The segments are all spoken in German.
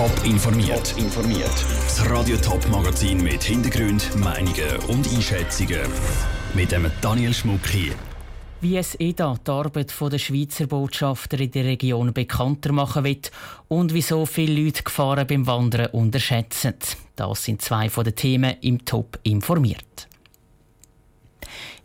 Top informiert. informiert. Das Radio Top Magazin mit Hintergrund, Meinungen und Einschätzungen mit dem Daniel Schmuck hier. Wie es EDA die Arbeit der Schweizer Botschafter in der Region bekannter machen wird und wieso viele Leute Gefahren beim Wandern unterschätzen. Das sind zwei von den Themen im Top informiert.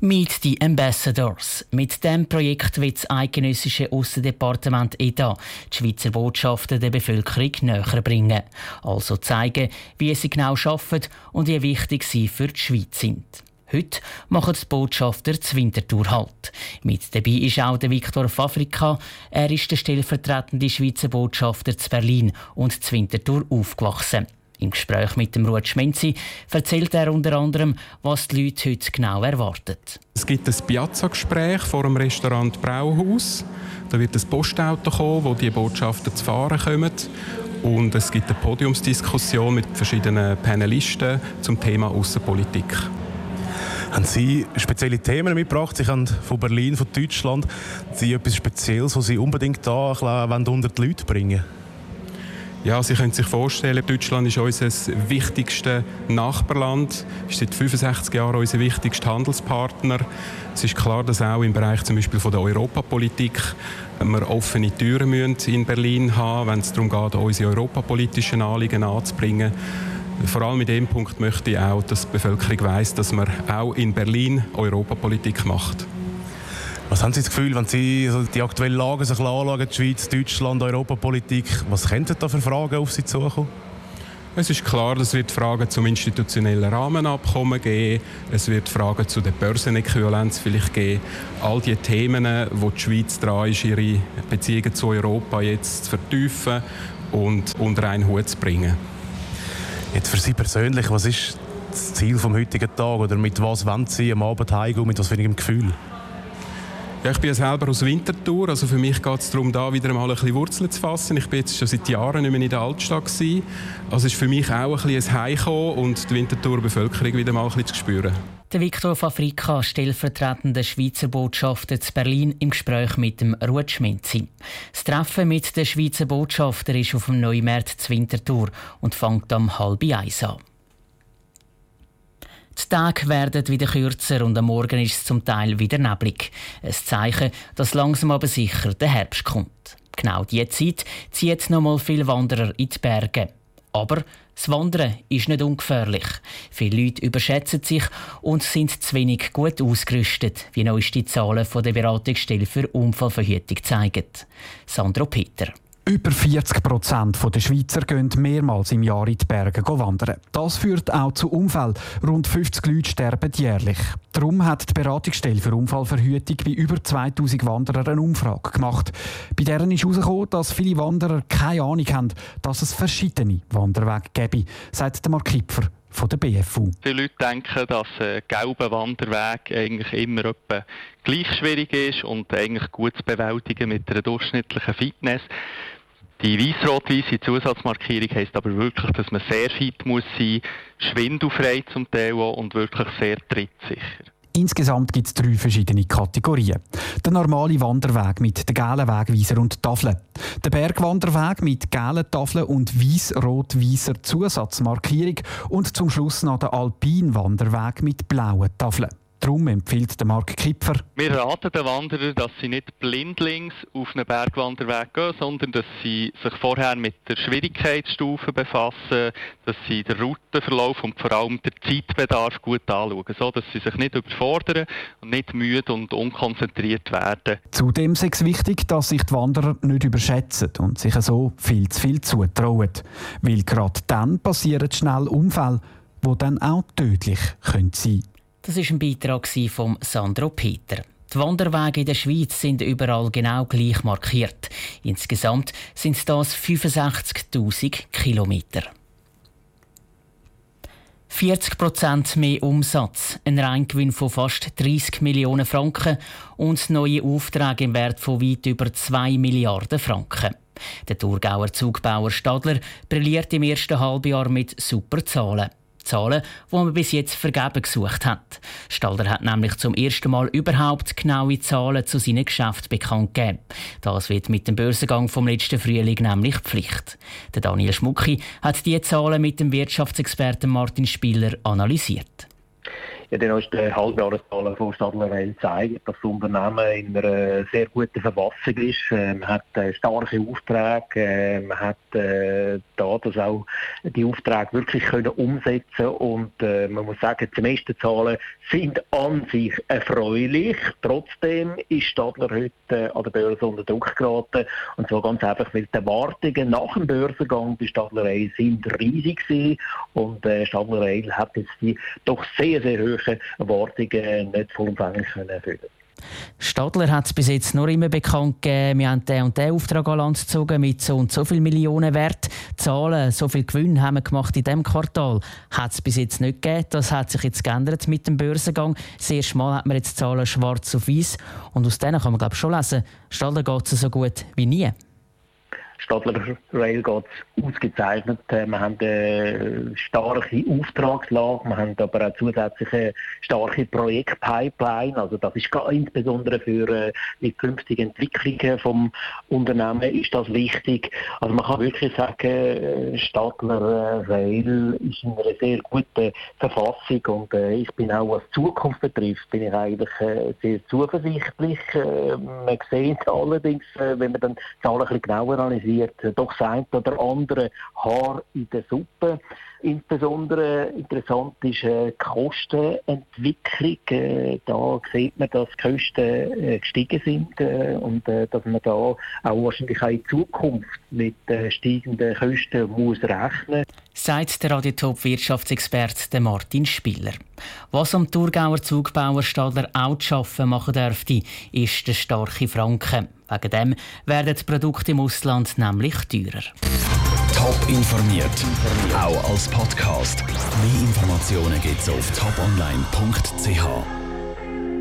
Meet the Ambassadors. Mit dem Projekt wird das eidgenössische Aussendepartement EDA die Schweizer Botschaften der Bevölkerung näher bringen. Also zeigen, wie sie genau arbeiten und wie wichtig sie für die Schweiz sind. Heute machen die Botschafter das Wintertour halt. Mit dabei ist auch der Viktor Fafrika. Er ist der stellvertretende Schweizer Botschafter zu Berlin und zu Wintertour aufgewachsen. Im Gespräch mit dem Ruud Schmenzi erzählt er unter anderem, was die Leute heute genau erwarten. Es gibt ein Piazza-Gespräch vor dem Restaurant Brauhaus. Da wird ein Postauto kommen, wo die Botschafter zu fahren kommen. Und es gibt eine Podiumsdiskussion mit verschiedenen Panelisten zum Thema Außenpolitik. Haben Sie spezielle Themen mitgebracht? Sie haben von Berlin, von Deutschland. Sie etwas Spezielles, was Sie unbedingt da unter die Leute bringen wollen? Ja, Sie können sich vorstellen, Deutschland ist unser wichtigstes Nachbarland, ist seit 65 Jahren unser wichtigster Handelspartner. Es ist klar, dass auch im Bereich zum Beispiel von der Europapolitik wir offene Türen in Berlin haben, wenn es darum geht, unsere europapolitischen Anliegen anzubringen. Vor allem mit dem Punkt möchte ich auch, dass die Bevölkerung weiß, dass man auch in Berlin Europapolitik macht. Was haben Sie das Gefühl, wenn Sie die aktuelle Lage sich anschauen, die Schweiz, Deutschland, Europapolitik, was könnten da für Fragen auf Sie zukommen? Es ist klar, es wird Fragen zum institutionellen Rahmenabkommen geben, es wird Fragen zu der Börsenäquivalenz vielleicht geben. All die Themen, wo die Schweiz dran ist, ihre Beziehungen zu Europa jetzt zu vertiefen und unter einen Hut zu bringen. Jetzt für Sie persönlich, was ist das Ziel vom heutigen Tag oder mit was wollen Sie am Abend heimgehen, mit was für einem Gefühl? Ja, ich bin ja selber aus Winterthur, also für mich geht es darum, da wieder mal ein bisschen Wurzeln zu fassen. Ich bin jetzt schon seit Jahren nicht mehr in der Altstadt gewesen. Also ist für mich auch ein bisschen ein Heimkommen und die Winterthurer Bevölkerung wieder mal ein bisschen zu spüren. Der Viktor Fafrika, stellvertretender Schweizer Botschafter zu Berlin, im Gespräch mit dem Ruud Schmenzi. Das Treffen mit den Schweizer Botschafter ist auf dem Neumärz Winterthur und fängt am halb eins an. Die Tage werden wieder kürzer und am Morgen ist es zum Teil wieder neblig. Ein Zeichen, dass langsam aber sicher der Herbst kommt. Genau diese Zeit zieht noch mal viele Wanderer in die Berge. Aber das Wandern ist nicht ungefährlich. Viele Leute überschätzen sich und sind zu wenig gut ausgerüstet, wie neueste Zahlen von der Beratungsstelle für Unfallverhütung zeigen. Sandro Peter. Über 40 Prozent der Schweizer gehen mehrmals im Jahr in die Berge wandern. Das führt auch zu Unfällen. Rund 50 Leute sterben jährlich. Darum hat die Beratungsstelle für Unfallverhütung bei über 2000 Wanderern eine Umfrage gemacht. Bei deren ist herausgekommen, dass viele Wanderer keine Ahnung haben, dass es verschiedene Wanderwege gäbe, sagt Mark Kipfer von der BFU. Viele Leute denken, dass ein gelber Wanderweg eigentlich immer etwa gleich schwierig ist und eigentlich gut zu bewältigen mit einer durchschnittlichen Fitness. Die weiß-rot-weiße Zusatzmarkierung heisst aber wirklich, dass man sehr fit muss sein, schwindelfrei zum Teil und wirklich sehr trittsicher. Insgesamt gibt es drei verschiedene Kategorien. Der normale Wanderweg mit den gelben Wegweiser und Tafeln. Der Bergwanderweg mit gelben Tafeln und weiß-rot-weißer Zusatzmarkierung. Und zum Schluss noch der Alpinwanderweg mit blauen Tafeln. Darum empfiehlt der Mark Kipfer. Wir raten den Wanderern, dass sie nicht blindlings auf einen Bergwanderweg gehen, sondern dass sie sich vorher mit der Schwierigkeitsstufe befassen, dass sie den Routenverlauf und vor allem den Zeitbedarf gut anschauen, so dass sie sich nicht überfordern und nicht müde und unkonzentriert werden. Zudem ist es wichtig, dass sich die Wanderer nicht überschätzen und sich so viel zu viel zutrauen. Weil gerade dann passieren schnell Unfälle, die dann auch tödlich sein können. Das ist ein Beitrag von Sandro Peter. Die Wanderwege in der Schweiz sind überall genau gleich markiert. Insgesamt sind das 65.000 Kilometer. 40% mehr Umsatz, ein Reingewinn von fast 30 Millionen Franken und neue Aufträge im Wert von weit über 2 Milliarden Franken. Der Thurgauer Zugbauer Stadler brilliert im ersten Halbjahr mit super Zahlen. Zahlen, die man bis jetzt vergeben gesucht hat. Stalder hat nämlich zum ersten Mal überhaupt genaue Zahlen zu seinen Geschäften bekannt gegeben. Das wird mit dem Börsengang vom letzten Frühling nämlich Pflicht. Der Daniel Schmucki hat diese Zahlen mit dem Wirtschaftsexperten Martin Spieler analysiert. Ja, die neuesten Halbjahreszahlen von Stadler Rail zeigen, dass das Unternehmen in einer sehr guten Verfassung ist. Äh, man hat äh, starke Aufträge, äh, man hat da das auch die Aufträge wirklich können umsetzen und man muss sagen, die meisten Zahlen sind an sich erfreulich. Trotzdem ist Stadler heute an der Börse unter Druck geraten und zwar ganz einfach, weil die Erwartungen nach dem Börsengang bei Stadler Rail sind riesig gewesen und Stadler Rail hat jetzt die doch sehr, sehr hohe hohen Erwartungen nicht vollumfänglich erfüllen können. Stadler hat es bis jetzt nur immer bekannt gegeben, wir haben den und den Auftrag an Land gezogen mit so und so viel Millionen Wert. Zahlen, so viel Gewinn haben wir gemacht in diesem Quartal. Hat es bis jetzt nicht gegeben. Das hat sich jetzt geändert mit dem Börsengang. Das erste Mal hat man jetzt Zahlen schwarz auf weiß. Und aus denen kann man glaube ich schon lesen, Stadler geht es so gut wie nie. Stadler Rail geht ausgezeichnet. Äh, wir haben eine starke Auftragslage, wir haben aber auch zusätzliche starke Projektpipeline. Also das ist insbesondere für äh, die künftige Entwicklung vom Unternehmen ist das wichtig. Also man kann wirklich sagen, äh, Stadler Rail ist in einer sehr guten Verfassung und ich bin auch was Zukunft betrifft, bin ich eigentlich sehr zuversichtlich. Man sieht allerdings, wenn man dann Zahlen ein bisschen genauer analysiert, wird doch sein oder andere Haar in der Suppe. Insbesondere interessant ist äh, die Kostenentwicklung. Äh, da sieht man, dass die Kosten äh, gestiegen sind und dass man da auch wahrscheinlich auch in Zukunft mit steigenden Kosten muss rechnen Sagt der Radiotop-Wirtschaftsexperte Martin Spiller. Was am Thurgauer Zugbauer Stadler auch zu arbeiten machen dürfte, ist der starke Franken. Wegen dem werden die Produkte im Ausland nämlich teurer. Top informiert, auch als Podcast. Mehr Informationen gibt es auf toponline.ch.